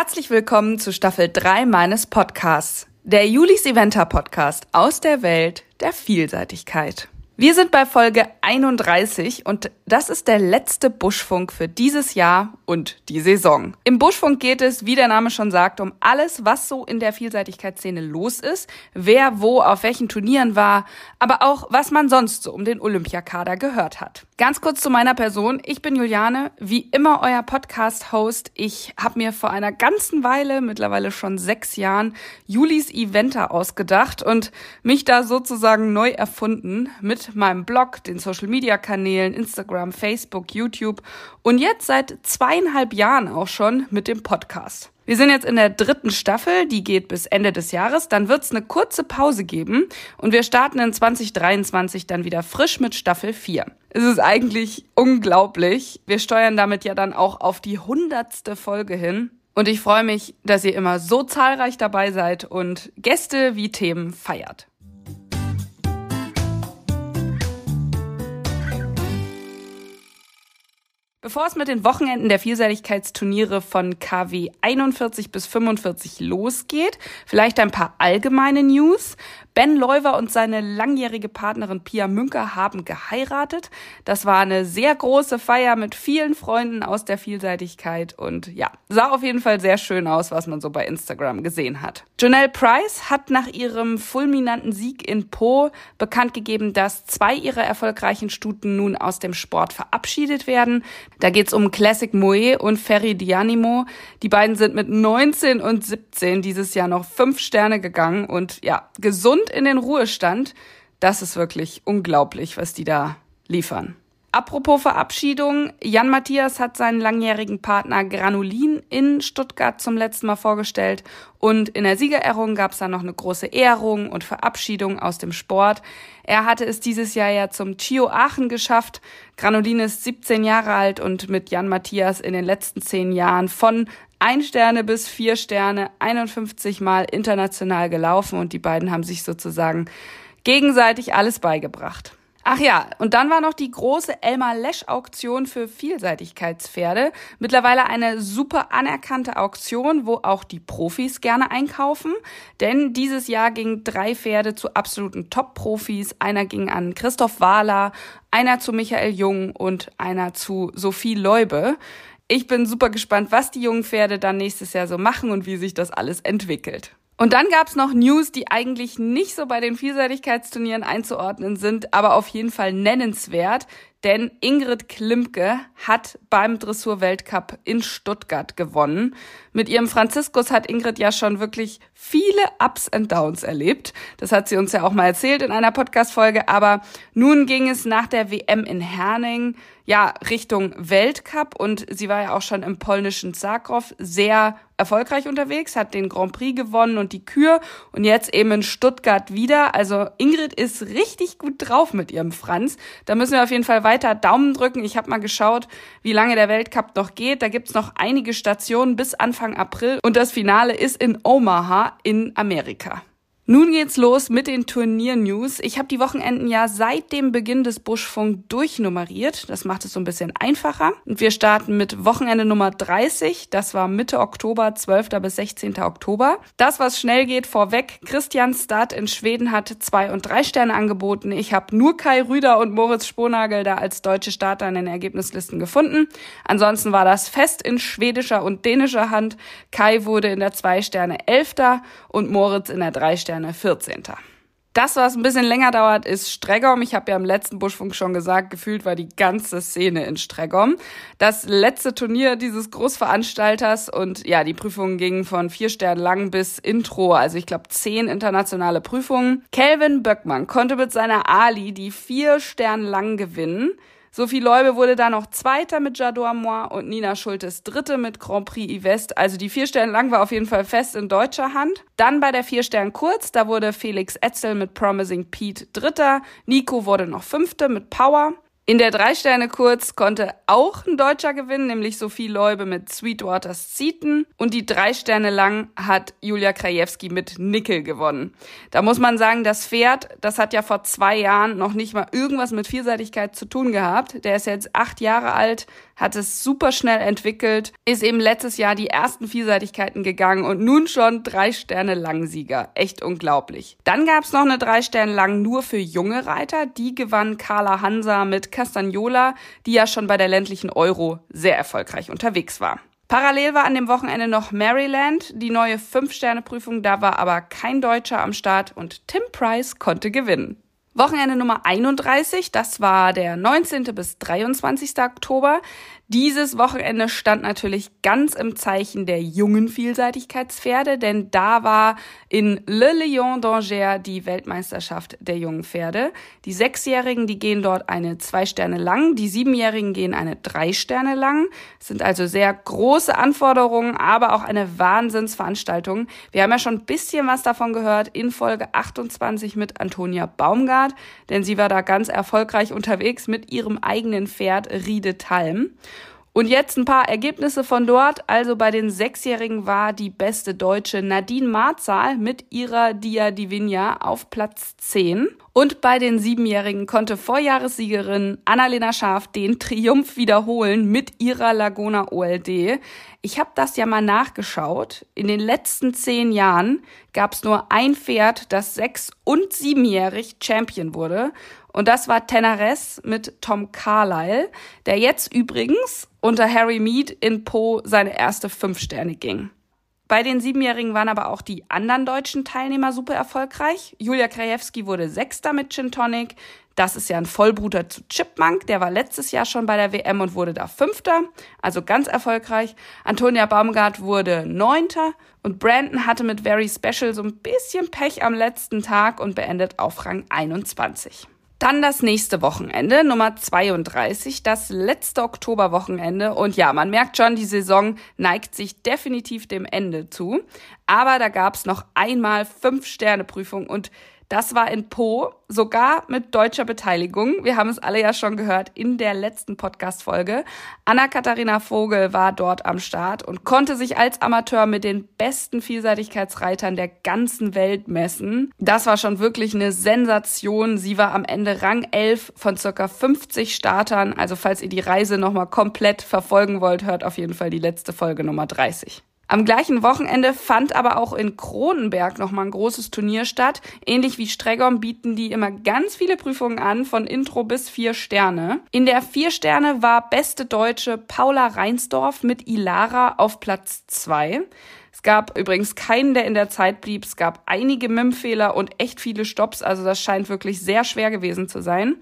Herzlich willkommen zu Staffel 3 meines Podcasts, der Julis Eventer Podcast aus der Welt der Vielseitigkeit. Wir sind bei Folge 31 und das ist der letzte Buschfunk für dieses Jahr und die Saison. Im Buschfunk geht es, wie der Name schon sagt, um alles, was so in der Vielseitigkeitsszene los ist, wer wo auf welchen Turnieren war, aber auch was man sonst so um den Olympiakader gehört hat. Ganz kurz zu meiner Person. Ich bin Juliane, wie immer euer Podcast-Host. Ich habe mir vor einer ganzen Weile, mittlerweile schon sechs Jahren, Julis Eventer ausgedacht und mich da sozusagen neu erfunden mit meinem Blog, den Social-Media-Kanälen, Instagram, Facebook, YouTube und jetzt seit zweieinhalb Jahren auch schon mit dem Podcast. Wir sind jetzt in der dritten Staffel, die geht bis Ende des Jahres. Dann wird es eine kurze Pause geben und wir starten in 2023 dann wieder frisch mit Staffel 4. Es ist eigentlich unglaublich. Wir steuern damit ja dann auch auf die hundertste Folge hin. Und ich freue mich, dass ihr immer so zahlreich dabei seid und Gäste wie Themen feiert. Bevor es mit den Wochenenden der Vielseitigkeitsturniere von KW 41 bis 45 losgeht, vielleicht ein paar allgemeine News. Ben Leuwer und seine langjährige Partnerin Pia Münker haben geheiratet. Das war eine sehr große Feier mit vielen Freunden aus der Vielseitigkeit und ja, sah auf jeden Fall sehr schön aus, was man so bei Instagram gesehen hat. Janelle Price hat nach ihrem fulminanten Sieg in Po bekannt gegeben, dass zwei ihrer erfolgreichen Stuten nun aus dem Sport verabschiedet werden. Da geht's um Classic Moe und Ferry Dianimo. Die beiden sind mit 19 und 17 dieses Jahr noch fünf Sterne gegangen und ja, gesund in den Ruhestand. Das ist wirklich unglaublich, was die da liefern. Apropos Verabschiedung, Jan Matthias hat seinen langjährigen Partner Granulin in Stuttgart zum letzten Mal vorgestellt und in der Siegerehrung gab es dann noch eine große Ehrung und Verabschiedung aus dem Sport. Er hatte es dieses Jahr ja zum Chio Aachen geschafft. Granulin ist 17 Jahre alt und mit Jan Matthias in den letzten zehn Jahren von ein Sterne bis vier Sterne 51 Mal international gelaufen und die beiden haben sich sozusagen gegenseitig alles beigebracht. Ach ja, und dann war noch die große Elmar Lesch Auktion für Vielseitigkeitspferde. Mittlerweile eine super anerkannte Auktion, wo auch die Profis gerne einkaufen. Denn dieses Jahr gingen drei Pferde zu absoluten Top-Profis. Einer ging an Christoph Wahler, einer zu Michael Jung und einer zu Sophie Leube. Ich bin super gespannt, was die jungen Pferde dann nächstes Jahr so machen und wie sich das alles entwickelt. Und dann gab's noch News, die eigentlich nicht so bei den Vielseitigkeitsturnieren einzuordnen sind, aber auf jeden Fall nennenswert. Denn Ingrid Klimke hat beim Dressur-Weltcup in Stuttgart gewonnen. Mit ihrem Franziskus hat Ingrid ja schon wirklich viele Ups and Downs erlebt. Das hat sie uns ja auch mal erzählt in einer Podcast-Folge. Aber nun ging es nach der WM in Herning ja Richtung Weltcup und sie war ja auch schon im polnischen Zagrov sehr erfolgreich unterwegs, hat den Grand Prix gewonnen und die Kür und jetzt eben in Stuttgart wieder. Also Ingrid ist richtig gut drauf mit ihrem Franz. Da müssen wir auf jeden Fall weiter Daumen drücken. Ich habe mal geschaut, wie lange der Weltcup noch geht. Da gibt's noch einige Stationen bis Anfang April und das Finale ist in Omaha in Amerika. Nun geht's los mit den Turnier-News. Ich habe die Wochenenden ja seit dem Beginn des Buschfunk durchnummeriert. Das macht es so ein bisschen einfacher. Und wir starten mit Wochenende Nummer 30. Das war Mitte Oktober, 12. bis 16. Oktober. Das, was schnell geht, vorweg. Christian Start in Schweden hat zwei und drei Sterne angeboten. Ich habe nur Kai Rüder und Moritz Sponagel da als deutsche Starter in den Ergebnislisten gefunden. Ansonsten war das fest in schwedischer und dänischer Hand. Kai wurde in der zwei Sterne Elfter und Moritz in der drei Sterne Sterne 14. Das, was ein bisschen länger dauert, ist Stregom. Ich habe ja im letzten Buschfunk schon gesagt, gefühlt war die ganze Szene in Stregom. Das letzte Turnier dieses Großveranstalters und ja, die Prüfungen gingen von vier Sternen lang bis Intro, also ich glaube zehn internationale Prüfungen. Kelvin Böckmann konnte mit seiner Ali die vier Sternen lang gewinnen. Sophie Leube wurde da noch Zweiter mit Jadot Moi und Nina Schultes Dritte mit Grand Prix Yvest. Also die vier Sterne lang war auf jeden Fall fest in deutscher Hand. Dann bei der vier Sterne kurz, da wurde Felix Etzel mit Promising Pete Dritter. Nico wurde noch Fünfte mit Power. In der Drei-Sterne-Kurz konnte auch ein Deutscher gewinnen, nämlich Sophie Leube mit Sweetwaters Zieten. Und die drei Sterne lang hat Julia Krajewski mit Nickel gewonnen. Da muss man sagen, das Pferd, das hat ja vor zwei Jahren noch nicht mal irgendwas mit Vielseitigkeit zu tun gehabt. Der ist jetzt acht Jahre alt, hat es super schnell entwickelt, ist eben letztes Jahr die ersten Vielseitigkeiten gegangen und nun schon drei Sterne Langsieger. Echt unglaublich. Dann gab es noch eine drei Sterne lang nur für junge Reiter. Die gewann Carla Hansa mit Castagnola, die ja schon bei der ländlichen Euro sehr erfolgreich unterwegs war. Parallel war an dem Wochenende noch Maryland, die neue Fünf-Sterne-Prüfung. Da war aber kein Deutscher am Start und Tim Price konnte gewinnen. Wochenende Nummer 31, das war der 19. bis 23. Oktober. Dieses Wochenende stand natürlich ganz im Zeichen der jungen Vielseitigkeitspferde, denn da war in Le Lion d'Angers die Weltmeisterschaft der jungen Pferde. Die Sechsjährigen, die gehen dort eine zwei Sterne lang, die Siebenjährigen gehen eine drei Sterne lang. Es sind also sehr große Anforderungen, aber auch eine Wahnsinnsveranstaltung. Wir haben ja schon ein bisschen was davon gehört in Folge 28 mit Antonia Baumgart, denn sie war da ganz erfolgreich unterwegs mit ihrem eigenen Pferd Riede Talm. Und jetzt ein paar Ergebnisse von dort. Also bei den Sechsjährigen war die beste Deutsche Nadine Marzahl mit ihrer Dia Divina auf Platz 10. Und bei den Siebenjährigen konnte Vorjahressiegerin Annalena Scharf den Triumph wiederholen mit ihrer Laguna OLD. Ich habe das ja mal nachgeschaut. In den letzten zehn Jahren gab es nur ein Pferd, das sechs- und siebenjährig Champion wurde. Und das war Tenares mit Tom Carlyle, der jetzt übrigens unter Harry Mead in Po seine erste fünf Sterne ging. Bei den Siebenjährigen waren aber auch die anderen deutschen Teilnehmer super erfolgreich. Julia Krajewski wurde Sechster mit Gin Tonic. Das ist ja ein Vollbruder zu Chipmunk. Der war letztes Jahr schon bei der WM und wurde da Fünfter. Also ganz erfolgreich. Antonia Baumgart wurde Neunter. Und Brandon hatte mit Very Special so ein bisschen Pech am letzten Tag und beendet auf Rang 21. Dann das nächste Wochenende, Nummer 32, das letzte Oktoberwochenende. Und ja, man merkt schon, die Saison neigt sich definitiv dem Ende zu. Aber da gab's noch einmal Fünf-Sterne-Prüfung und das war in Po, sogar mit deutscher Beteiligung. Wir haben es alle ja schon gehört in der letzten Podcast-Folge. Anna-Katharina Vogel war dort am Start und konnte sich als Amateur mit den besten Vielseitigkeitsreitern der ganzen Welt messen. Das war schon wirklich eine Sensation. Sie war am Ende Rang 11 von circa 50 Startern. Also falls ihr die Reise nochmal komplett verfolgen wollt, hört auf jeden Fall die letzte Folge Nummer 30. Am gleichen Wochenende fand aber auch in Kronenberg nochmal ein großes Turnier statt. Ähnlich wie Stregom bieten die immer ganz viele Prüfungen an, von Intro bis vier Sterne. In der vier Sterne war beste Deutsche Paula Reinsdorf mit Ilara auf Platz zwei. Es gab übrigens keinen, der in der Zeit blieb. Es gab einige MIM-Fehler und echt viele Stops. Also das scheint wirklich sehr schwer gewesen zu sein.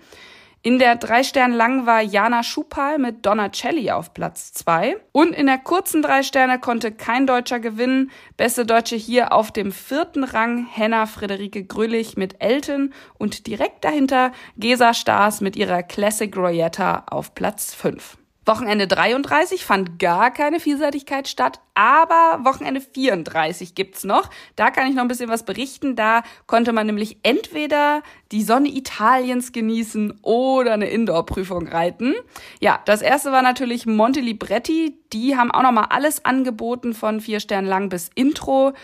In der drei Sterne lang war Jana Schupal mit Donnacelli auf Platz zwei Und in der kurzen drei Sterne konnte kein Deutscher gewinnen. Beste Deutsche hier auf dem vierten Rang Henna Friederike Grüllich mit Elton und direkt dahinter Gesa Stars mit ihrer Classic Royetta auf Platz fünf. Wochenende 33 fand gar keine Vielseitigkeit statt, aber Wochenende 34 gibt's noch. Da kann ich noch ein bisschen was berichten. Da konnte man nämlich entweder die Sonne Italiens genießen oder eine Indoor-Prüfung reiten. Ja, das erste war natürlich Monte Libretti. Die haben auch noch mal alles angeboten von vier Sternen lang bis Intro.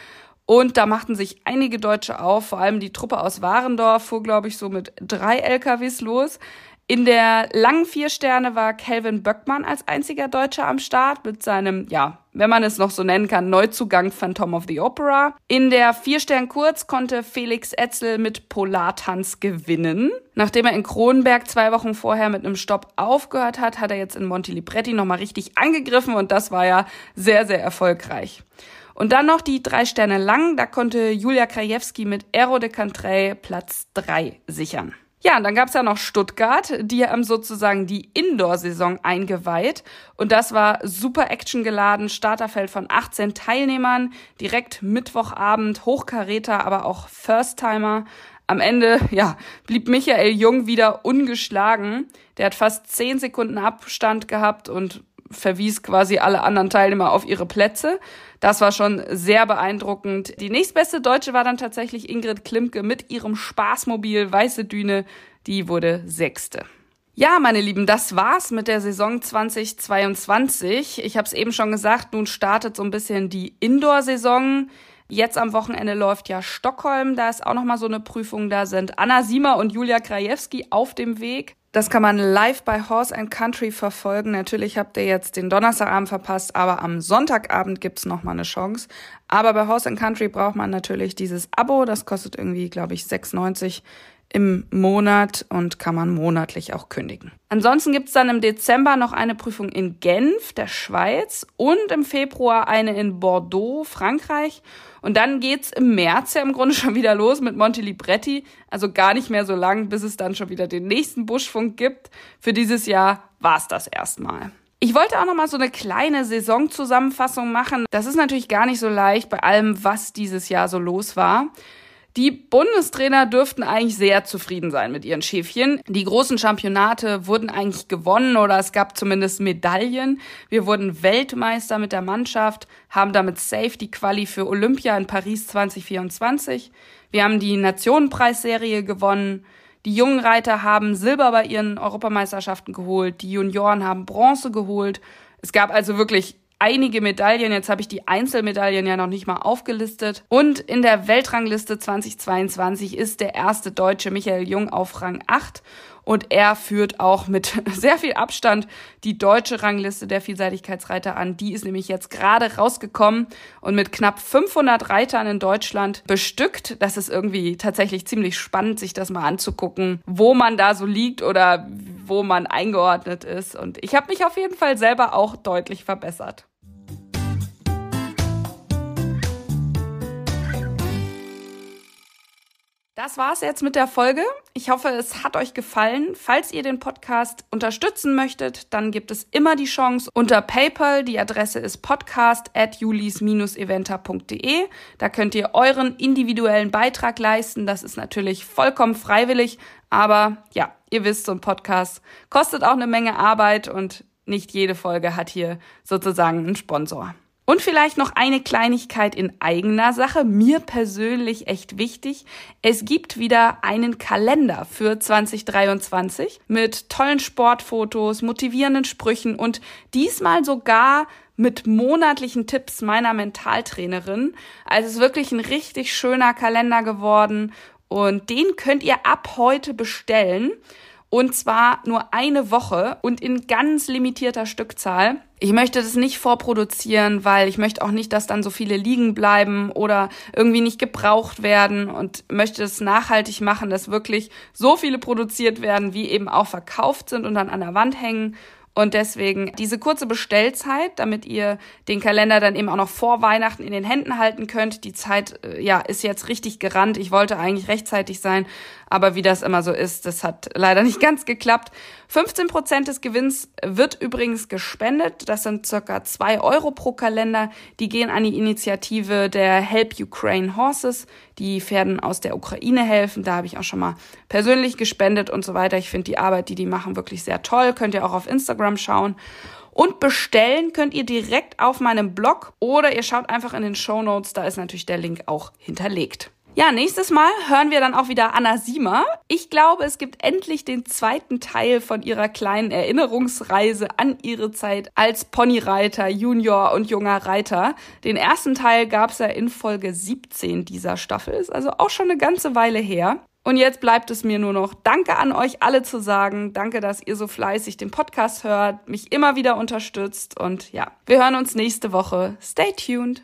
Und da machten sich einige Deutsche auf, vor allem die Truppe aus Warendorf fuhr, glaube ich, so mit drei LKWs los. In der langen vier Sterne war Calvin Böckmann als einziger Deutscher am Start mit seinem, ja, wenn man es noch so nennen kann, Neuzugang Phantom of the Opera. In der vier Stern kurz konnte Felix Etzel mit Polartanz gewinnen. Nachdem er in Kronenberg zwei Wochen vorher mit einem Stopp aufgehört hat, hat er jetzt in Monte Libretti nochmal richtig angegriffen und das war ja sehr, sehr erfolgreich. Und dann noch die drei Sterne lang, da konnte Julia Krajewski mit Aero de Cantrell Platz drei sichern. Ja, und dann gab's ja noch Stuttgart, die haben sozusagen die Indoor-Saison eingeweiht. Und das war super actiongeladen, Starterfeld von 18 Teilnehmern, direkt Mittwochabend, Hochkaräter, aber auch First-Timer. Am Ende, ja, blieb Michael Jung wieder ungeschlagen. Der hat fast 10 Sekunden Abstand gehabt und verwies quasi alle anderen Teilnehmer auf ihre Plätze. Das war schon sehr beeindruckend. Die nächstbeste Deutsche war dann tatsächlich Ingrid Klimke mit ihrem Spaßmobil Weiße Düne. Die wurde Sechste. Ja, meine Lieben, das war's mit der Saison 2022. Ich habe es eben schon gesagt, nun startet so ein bisschen die Indoor-Saison. Jetzt am Wochenende läuft ja Stockholm, da ist auch noch mal so eine Prüfung, da sind Anna Siemer und Julia Krajewski auf dem Weg. Das kann man live bei Horse and Country verfolgen. Natürlich habt ihr jetzt den Donnerstagabend verpasst, aber am Sonntagabend gibt's noch mal eine Chance. Aber bei Horse and Country braucht man natürlich dieses Abo, das kostet irgendwie, glaube ich, 6,90 im Monat und kann man monatlich auch kündigen. Ansonsten gibt's dann im Dezember noch eine Prüfung in Genf, der Schweiz, und im Februar eine in Bordeaux, Frankreich. Und dann geht's im März ja im Grunde schon wieder los mit Monte Libretti. Also gar nicht mehr so lang, bis es dann schon wieder den nächsten Buschfunk gibt. Für dieses Jahr war's das erstmal. Ich wollte auch noch mal so eine kleine Saisonzusammenfassung machen. Das ist natürlich gar nicht so leicht bei allem, was dieses Jahr so los war. Die Bundestrainer dürften eigentlich sehr zufrieden sein mit ihren Schäfchen. Die großen Championate wurden eigentlich gewonnen oder es gab zumindest Medaillen. Wir wurden Weltmeister mit der Mannschaft, haben damit safe die Quali für Olympia in Paris 2024. Wir haben die Nationenpreisserie gewonnen. Die jungen Reiter haben Silber bei ihren Europameisterschaften geholt. Die Junioren haben Bronze geholt. Es gab also wirklich einige Medaillen. Jetzt habe ich die Einzelmedaillen ja noch nicht mal aufgelistet. Und in der Weltrangliste 2022 ist der erste Deutsche Michael Jung auf Rang 8 und er führt auch mit sehr viel Abstand die deutsche Rangliste der Vielseitigkeitsreiter an. Die ist nämlich jetzt gerade rausgekommen und mit knapp 500 Reitern in Deutschland bestückt. Das ist irgendwie tatsächlich ziemlich spannend, sich das mal anzugucken, wo man da so liegt oder wo man eingeordnet ist. Und ich habe mich auf jeden Fall selber auch deutlich verbessert. Das war's jetzt mit der Folge. Ich hoffe, es hat euch gefallen. Falls ihr den Podcast unterstützen möchtet, dann gibt es immer die Chance unter PayPal. Die Adresse ist podcast at julis-eventer.de. Da könnt ihr euren individuellen Beitrag leisten. Das ist natürlich vollkommen freiwillig. Aber ja, ihr wisst, so ein Podcast kostet auch eine Menge Arbeit und nicht jede Folge hat hier sozusagen einen Sponsor. Und vielleicht noch eine Kleinigkeit in eigener Sache, mir persönlich echt wichtig. Es gibt wieder einen Kalender für 2023 mit tollen Sportfotos, motivierenden Sprüchen und diesmal sogar mit monatlichen Tipps meiner Mentaltrainerin. Also es ist wirklich ein richtig schöner Kalender geworden und den könnt ihr ab heute bestellen. Und zwar nur eine Woche und in ganz limitierter Stückzahl. Ich möchte das nicht vorproduzieren, weil ich möchte auch nicht, dass dann so viele liegen bleiben oder irgendwie nicht gebraucht werden und möchte es nachhaltig machen, dass wirklich so viele produziert werden, wie eben auch verkauft sind und dann an der Wand hängen. Und deswegen diese kurze Bestellzeit, damit ihr den Kalender dann eben auch noch vor Weihnachten in den Händen halten könnt. Die Zeit, äh, ja, ist jetzt richtig gerannt. Ich wollte eigentlich rechtzeitig sein, aber wie das immer so ist, das hat leider nicht ganz geklappt. 15 Prozent des Gewinns wird übrigens gespendet. Das sind circa zwei Euro pro Kalender. Die gehen an die Initiative der Help Ukraine Horses. Die Pferden aus der Ukraine helfen. Da habe ich auch schon mal persönlich gespendet und so weiter. Ich finde die Arbeit, die die machen, wirklich sehr toll. Könnt ihr auch auf Instagram schauen. Und bestellen könnt ihr direkt auf meinem Blog oder ihr schaut einfach in den Show Notes. Da ist natürlich der Link auch hinterlegt. Ja, nächstes Mal hören wir dann auch wieder Anna Siemer. Ich glaube, es gibt endlich den zweiten Teil von ihrer kleinen Erinnerungsreise an ihre Zeit als Ponyreiter, Junior und junger Reiter. Den ersten Teil gab es ja in Folge 17 dieser Staffel, ist also auch schon eine ganze Weile her. Und jetzt bleibt es mir nur noch Danke an euch alle zu sagen. Danke, dass ihr so fleißig den Podcast hört, mich immer wieder unterstützt und ja, wir hören uns nächste Woche. Stay tuned.